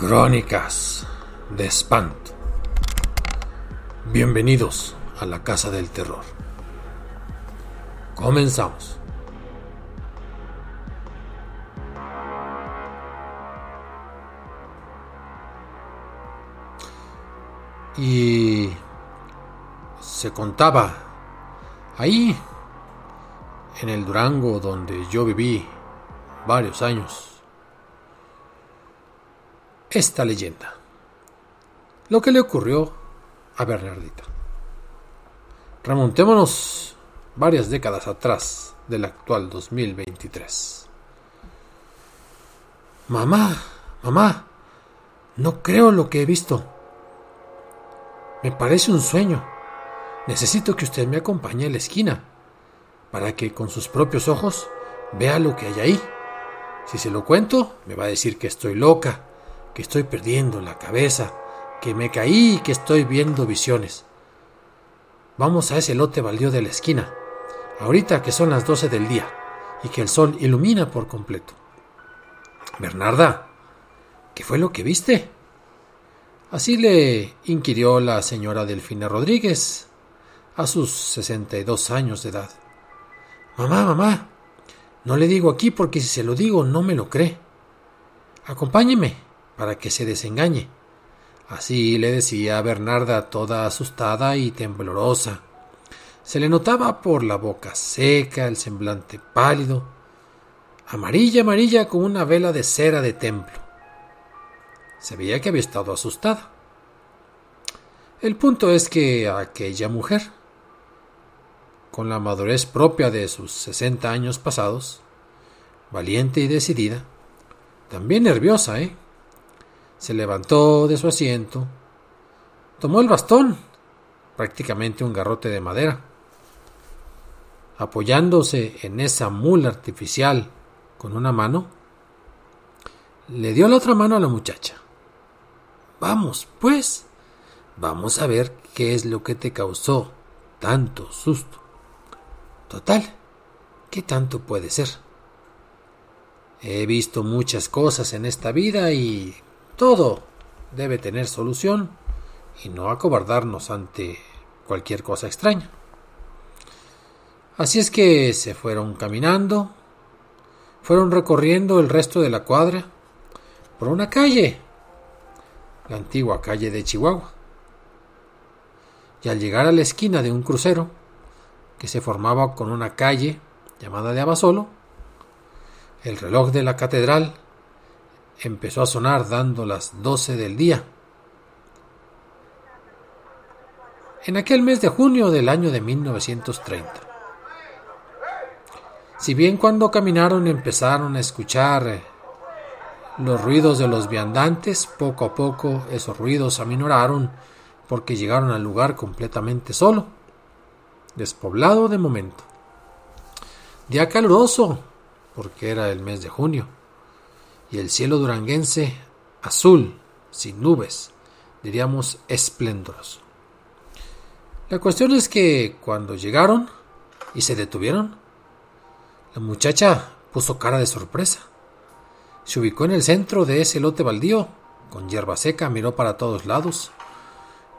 Crónicas de Espanto. Bienvenidos a la Casa del Terror. Comenzamos. Y se contaba ahí, en el Durango donde yo viví varios años, esta leyenda. Lo que le ocurrió a Bernardita. Remontémonos varias décadas atrás del actual 2023. Mamá, mamá, no creo lo que he visto. Me parece un sueño. Necesito que usted me acompañe a la esquina para que con sus propios ojos vea lo que hay ahí. Si se lo cuento, me va a decir que estoy loca, que estoy perdiendo la cabeza, que me caí y que estoy viendo visiones. Vamos a ese lote baldío de la esquina, ahorita que son las doce del día y que el sol ilumina por completo. Bernarda, ¿qué fue lo que viste? Así le inquirió la señora Delfina Rodríguez, a sus sesenta y dos años de edad. Mamá, mamá, no le digo aquí porque si se lo digo no me lo cree. Acompáñeme para que se desengañe. Así le decía Bernarda toda asustada y temblorosa. Se le notaba por la boca seca, el semblante pálido, amarilla, amarilla como una vela de cera de templo. Se veía que había estado asustada. El punto es que aquella mujer, con la madurez propia de sus sesenta años pasados, valiente y decidida, también nerviosa, ¿eh? Se levantó de su asiento, tomó el bastón, prácticamente un garrote de madera, apoyándose en esa mula artificial con una mano, le dio la otra mano a la muchacha. Vamos, pues, vamos a ver qué es lo que te causó tanto susto. Total, ¿qué tanto puede ser? He visto muchas cosas en esta vida y todo debe tener solución y no acobardarnos ante cualquier cosa extraña. Así es que se fueron caminando, fueron recorriendo el resto de la cuadra por una calle la antigua calle de Chihuahua. Y al llegar a la esquina de un crucero, que se formaba con una calle llamada de Abasolo, el reloj de la catedral empezó a sonar dando las doce del día. En aquel mes de junio del año de 1930. Si bien cuando caminaron empezaron a escuchar los ruidos de los viandantes, poco a poco esos ruidos aminoraron porque llegaron al lugar completamente solo, despoblado de momento. Día caluroso, porque era el mes de junio, y el cielo duranguense azul, sin nubes, diríamos esplendoroso. La cuestión es que cuando llegaron y se detuvieron, la muchacha puso cara de sorpresa. Se ubicó en el centro de ese lote baldío, con hierba seca, miró para todos lados.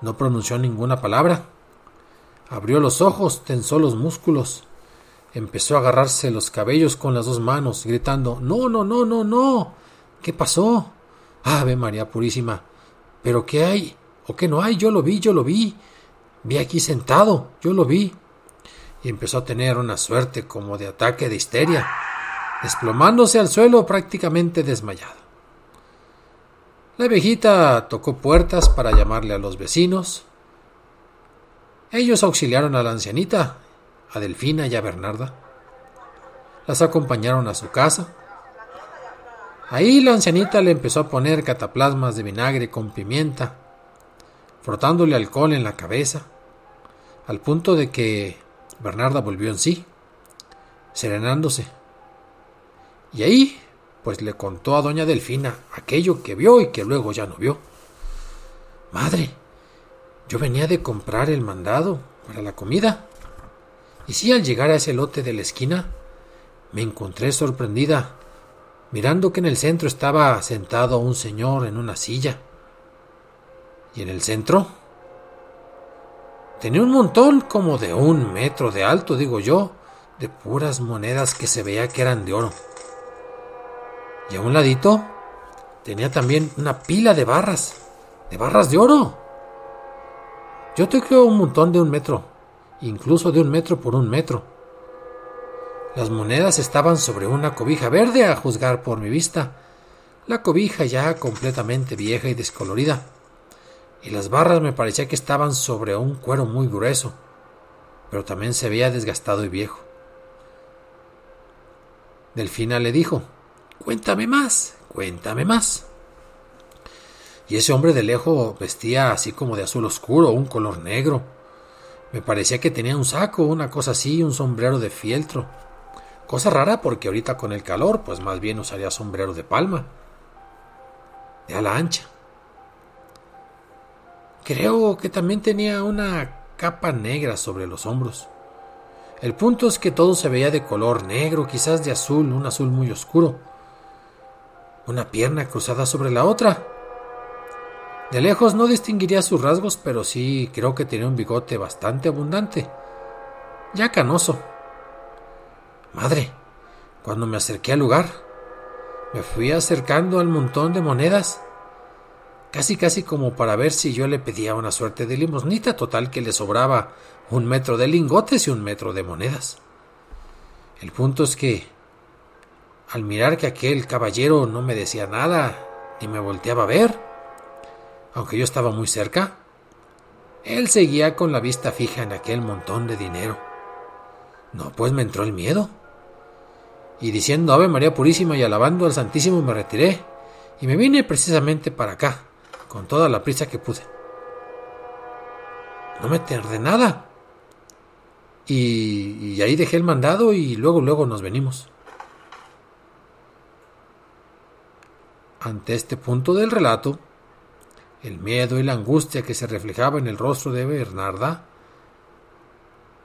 No pronunció ninguna palabra. Abrió los ojos, tensó los músculos. Empezó a agarrarse los cabellos con las dos manos, gritando No, no, no, no, no. ¿Qué pasó? Ave María Purísima. ¿Pero qué hay? ¿O qué no hay? Yo lo vi, yo lo vi. Vi aquí sentado, yo lo vi. Y empezó a tener una suerte como de ataque de histeria desplomándose al suelo prácticamente desmayado. La viejita tocó puertas para llamarle a los vecinos. Ellos auxiliaron a la ancianita, a Delfina y a Bernarda. Las acompañaron a su casa. Ahí la ancianita le empezó a poner cataplasmas de vinagre con pimienta, frotándole alcohol en la cabeza, al punto de que Bernarda volvió en sí, serenándose. Y ahí, pues le contó a doña Delfina aquello que vio y que luego ya no vio. Madre, yo venía de comprar el mandado para la comida. Y si al llegar a ese lote de la esquina, me encontré sorprendida mirando que en el centro estaba sentado un señor en una silla. Y en el centro tenía un montón como de un metro de alto, digo yo, de puras monedas que se veía que eran de oro. Y a un ladito tenía también una pila de barras, de barras de oro. Yo te creo un montón de un metro, incluso de un metro por un metro. Las monedas estaban sobre una cobija verde a juzgar por mi vista, la cobija ya completamente vieja y descolorida, y las barras me parecía que estaban sobre un cuero muy grueso, pero también se veía desgastado y viejo. Delfina le dijo, Cuéntame más, cuéntame más. Y ese hombre de lejos vestía así como de azul oscuro, un color negro. Me parecía que tenía un saco, una cosa así, un sombrero de fieltro. Cosa rara porque ahorita con el calor, pues más bien usaría sombrero de palma. De ala ancha. Creo que también tenía una capa negra sobre los hombros. El punto es que todo se veía de color negro, quizás de azul, un azul muy oscuro. Una pierna cruzada sobre la otra, de lejos no distinguiría sus rasgos, pero sí creo que tenía un bigote bastante abundante, ya canoso. Madre, cuando me acerqué al lugar, me fui acercando al montón de monedas, casi casi como para ver si yo le pedía una suerte de limosnita total que le sobraba un metro de lingotes y un metro de monedas. El punto es que, al mirar que aquel caballero no me decía nada, ni me volteaba a ver, aunque yo estaba muy cerca. Él seguía con la vista fija en aquel montón de dinero. No, pues me entró el miedo. Y diciendo Ave María Purísima y alabando al Santísimo me retiré y me vine precisamente para acá, con toda la prisa que pude. No me tardé nada. Y, y ahí dejé el mandado y luego, luego nos venimos. Ante este punto del relato, el miedo y la angustia que se reflejaba en el rostro de Bernarda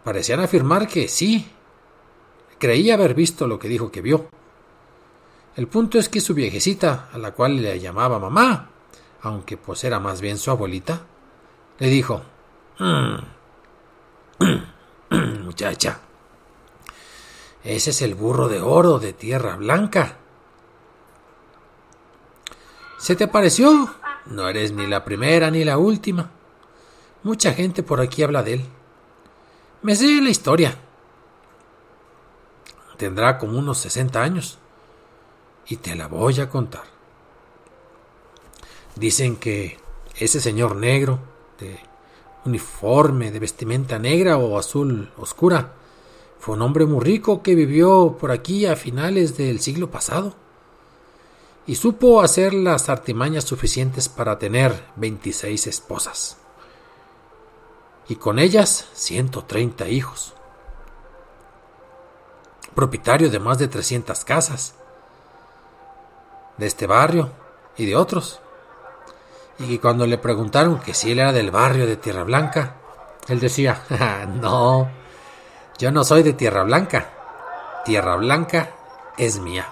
parecían afirmar que sí, creía haber visto lo que dijo que vio. El punto es que su viejecita, a la cual le llamaba mamá, aunque pues era más bien su abuelita, le dijo, mm, muchacha, ese es el burro de oro de tierra blanca. ¿Se te pareció? No eres ni la primera ni la última. Mucha gente por aquí habla de él. Me sé la historia. Tendrá como unos 60 años. Y te la voy a contar. Dicen que ese señor negro, de uniforme, de vestimenta negra o azul oscura, fue un hombre muy rico que vivió por aquí a finales del siglo pasado y supo hacer las artimañas suficientes para tener 26 esposas y con ellas 130 hijos. Propietario de más de 300 casas de este barrio y de otros. Y cuando le preguntaron que si él era del barrio de Tierra Blanca, él decía, no, yo no soy de Tierra Blanca, Tierra Blanca es mía.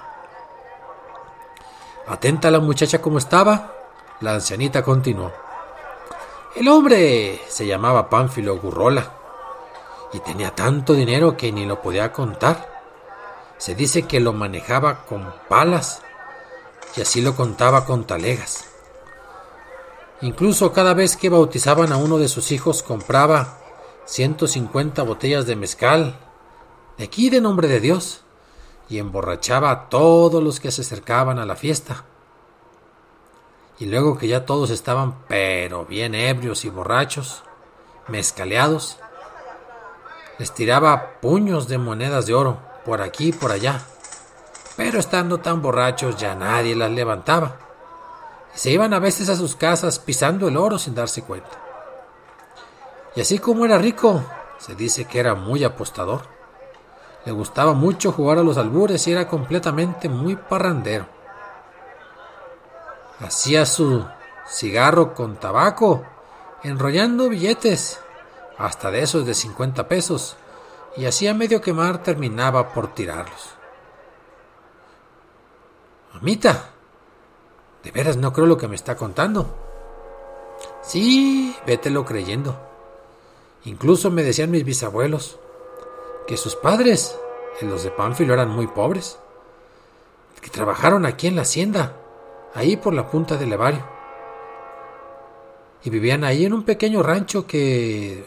Atenta a la muchacha como estaba, la ancianita continuó. El hombre se llamaba Pánfilo Gurrola y tenía tanto dinero que ni lo podía contar. Se dice que lo manejaba con palas y así lo contaba con talegas. Incluso cada vez que bautizaban a uno de sus hijos compraba 150 botellas de mezcal, de aquí de nombre de Dios, y emborrachaba a todos los que se acercaban a la fiesta. Y luego que ya todos estaban pero bien ebrios y borrachos, mezcaleados, les tiraba puños de monedas de oro por aquí y por allá. Pero estando tan borrachos ya nadie las levantaba. Y se iban a veces a sus casas pisando el oro sin darse cuenta. Y así como era rico, se dice que era muy apostador. Le gustaba mucho jugar a los albures y era completamente muy parrandero. Hacía su cigarro con tabaco, enrollando billetes, hasta de esos de 50 pesos, y hacía medio quemar terminaba por tirarlos. Mamita, de veras no creo lo que me está contando. Sí, vételo creyendo. Incluso me decían mis bisabuelos que sus padres, los de Pánfilo, eran muy pobres, que trabajaron aquí en la hacienda, ahí por la punta del Levario. Y vivían ahí en un pequeño rancho que,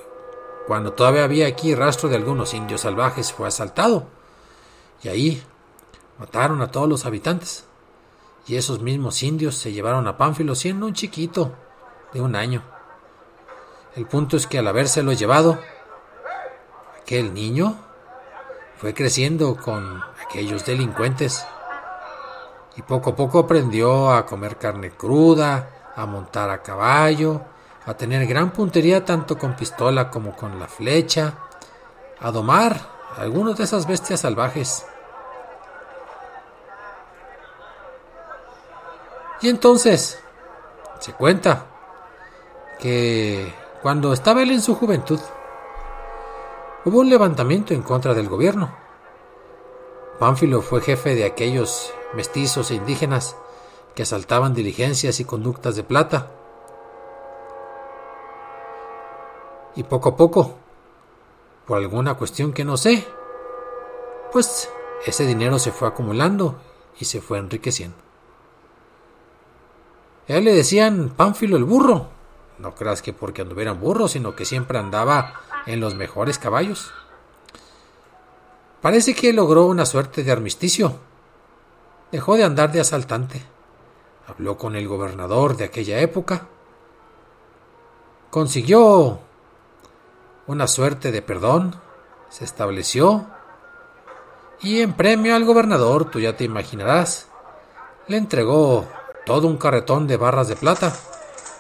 cuando todavía había aquí rastro de algunos indios salvajes, fue asaltado. Y ahí mataron a todos los habitantes. Y esos mismos indios se llevaron a Pánfilo siendo un chiquito de un año. El punto es que al habérselo llevado, aquel niño fue creciendo con aquellos delincuentes y poco a poco aprendió a comer carne cruda, a montar a caballo, a tener gran puntería tanto con pistola como con la flecha, a domar a algunos de esas bestias salvajes. Y entonces se cuenta que cuando estaba él en su juventud, hubo un levantamiento en contra del gobierno. Pánfilo fue jefe de aquellos mestizos e indígenas que asaltaban diligencias y conductas de plata. Y poco a poco, por alguna cuestión que no sé, pues ese dinero se fue acumulando y se fue enriqueciendo. A él le decían Pánfilo el burro. No creas que porque anduviera burro, sino que siempre andaba en los mejores caballos. Parece que logró una suerte de armisticio. Dejó de andar de asaltante. Habló con el gobernador de aquella época. Consiguió una suerte de perdón. Se estableció. Y en premio al gobernador, tú ya te imaginarás, le entregó todo un carretón de barras de plata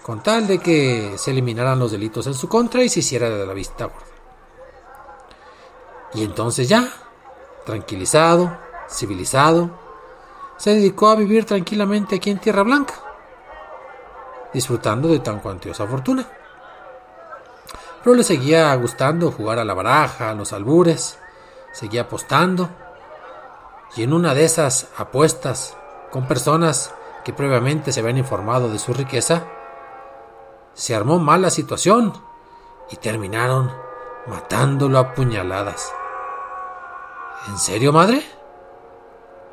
con tal de que se eliminaran los delitos en su contra y se hiciera de la vista gorda. Y entonces ya, tranquilizado, civilizado, se dedicó a vivir tranquilamente aquí en Tierra Blanca, disfrutando de tan cuantiosa fortuna. Pero le seguía gustando jugar a la baraja, a los albures, seguía apostando, y en una de esas apuestas con personas que previamente se habían informado de su riqueza, se armó mal la situación y terminaron matándolo a puñaladas. ¿En serio, madre?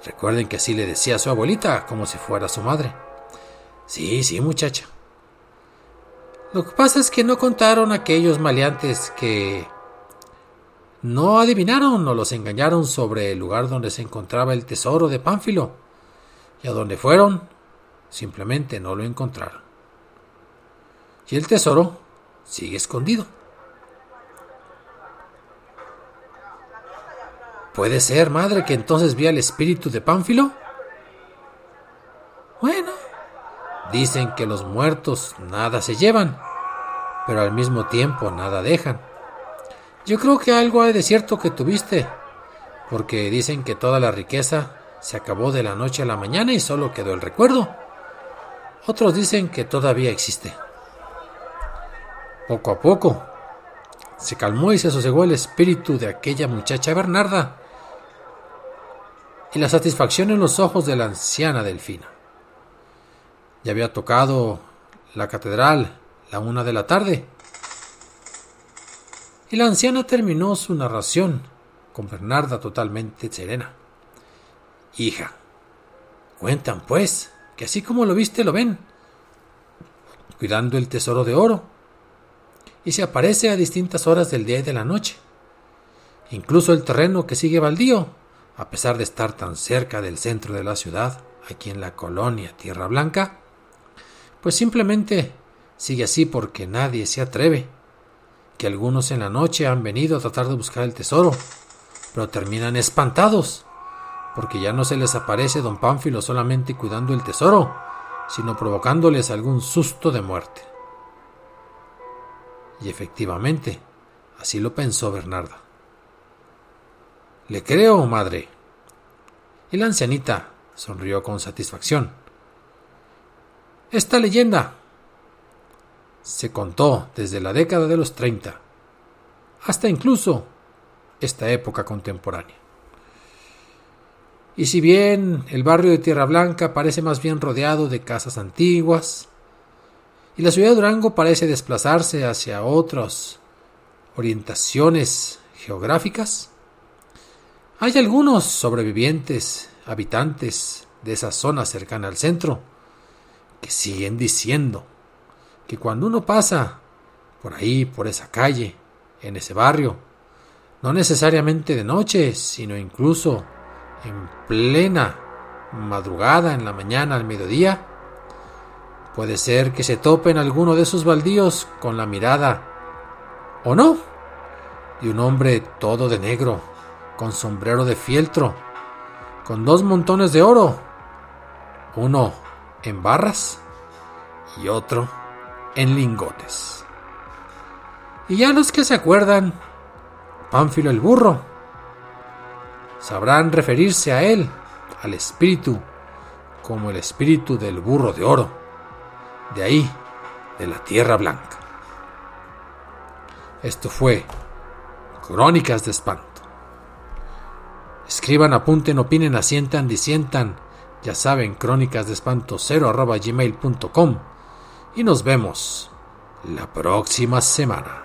Recuerden que así le decía a su abuelita, como si fuera su madre. Sí, sí, muchacha. Lo que pasa es que no contaron aquellos maleantes que no adivinaron o los engañaron sobre el lugar donde se encontraba el tesoro de Pánfilo. Y a donde fueron, simplemente no lo encontraron y el tesoro sigue escondido. ¿Puede ser, madre, que entonces vi al espíritu de Pánfilo? Bueno, dicen que los muertos nada se llevan, pero al mismo tiempo nada dejan. Yo creo que algo hay de cierto que tuviste, porque dicen que toda la riqueza se acabó de la noche a la mañana y solo quedó el recuerdo. Otros dicen que todavía existe. Poco a poco se calmó y se sosegó el espíritu de aquella muchacha Bernarda y la satisfacción en los ojos de la anciana Delfina. Ya había tocado la catedral la una de la tarde y la anciana terminó su narración con Bernarda totalmente serena. Hija, cuentan pues que así como lo viste lo ven, cuidando el tesoro de oro y se aparece a distintas horas del día y de la noche. Incluso el terreno que sigue baldío, a pesar de estar tan cerca del centro de la ciudad, aquí en la colonia Tierra Blanca, pues simplemente sigue así porque nadie se atreve, que algunos en la noche han venido a tratar de buscar el tesoro, pero terminan espantados, porque ya no se les aparece don Pánfilo solamente cuidando el tesoro, sino provocándoles algún susto de muerte. Y efectivamente, así lo pensó Bernarda. Le creo, madre. Y la ancianita sonrió con satisfacción. Esta leyenda se contó desde la década de los 30 hasta incluso esta época contemporánea. Y si bien el barrio de Tierra Blanca parece más bien rodeado de casas antiguas, y la ciudad de Durango parece desplazarse hacia otras orientaciones geográficas, hay algunos sobrevivientes, habitantes de esa zona cercana al centro, que siguen diciendo que cuando uno pasa por ahí, por esa calle, en ese barrio, no necesariamente de noche, sino incluso en plena madrugada, en la mañana, al mediodía, puede ser que se topen alguno de esos baldíos con la mirada, o no, de un hombre todo de negro, con sombrero de fieltro, con dos montones de oro, uno en barras y otro en lingotes. Y ya los que se acuerdan, Pánfilo el burro, sabrán referirse a él, al espíritu, como el espíritu del burro de oro, de ahí, de la tierra blanca. Esto fue Crónicas de Espanto. Escriban, apunten, opinen, asientan, disientan. Ya saben, crónicas de espanto 0 arroba gmail.com. Y nos vemos la próxima semana.